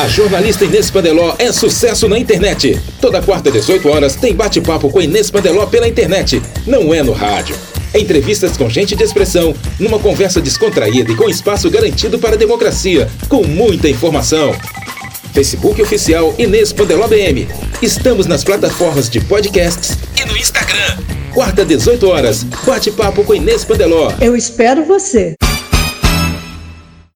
A jornalista Inês Pandeló é sucesso na internet. Toda quarta, 18 horas, tem bate-papo com Inês Pandeló pela internet. Não é no rádio. Entrevistas com gente de expressão, numa conversa descontraída e com espaço garantido para a democracia, com muita informação. Facebook oficial Inês Pandeló BM. Estamos nas plataformas de podcasts e no Instagram. Quarta, 18 horas, bate-papo com Inês Pandeló. Eu espero você.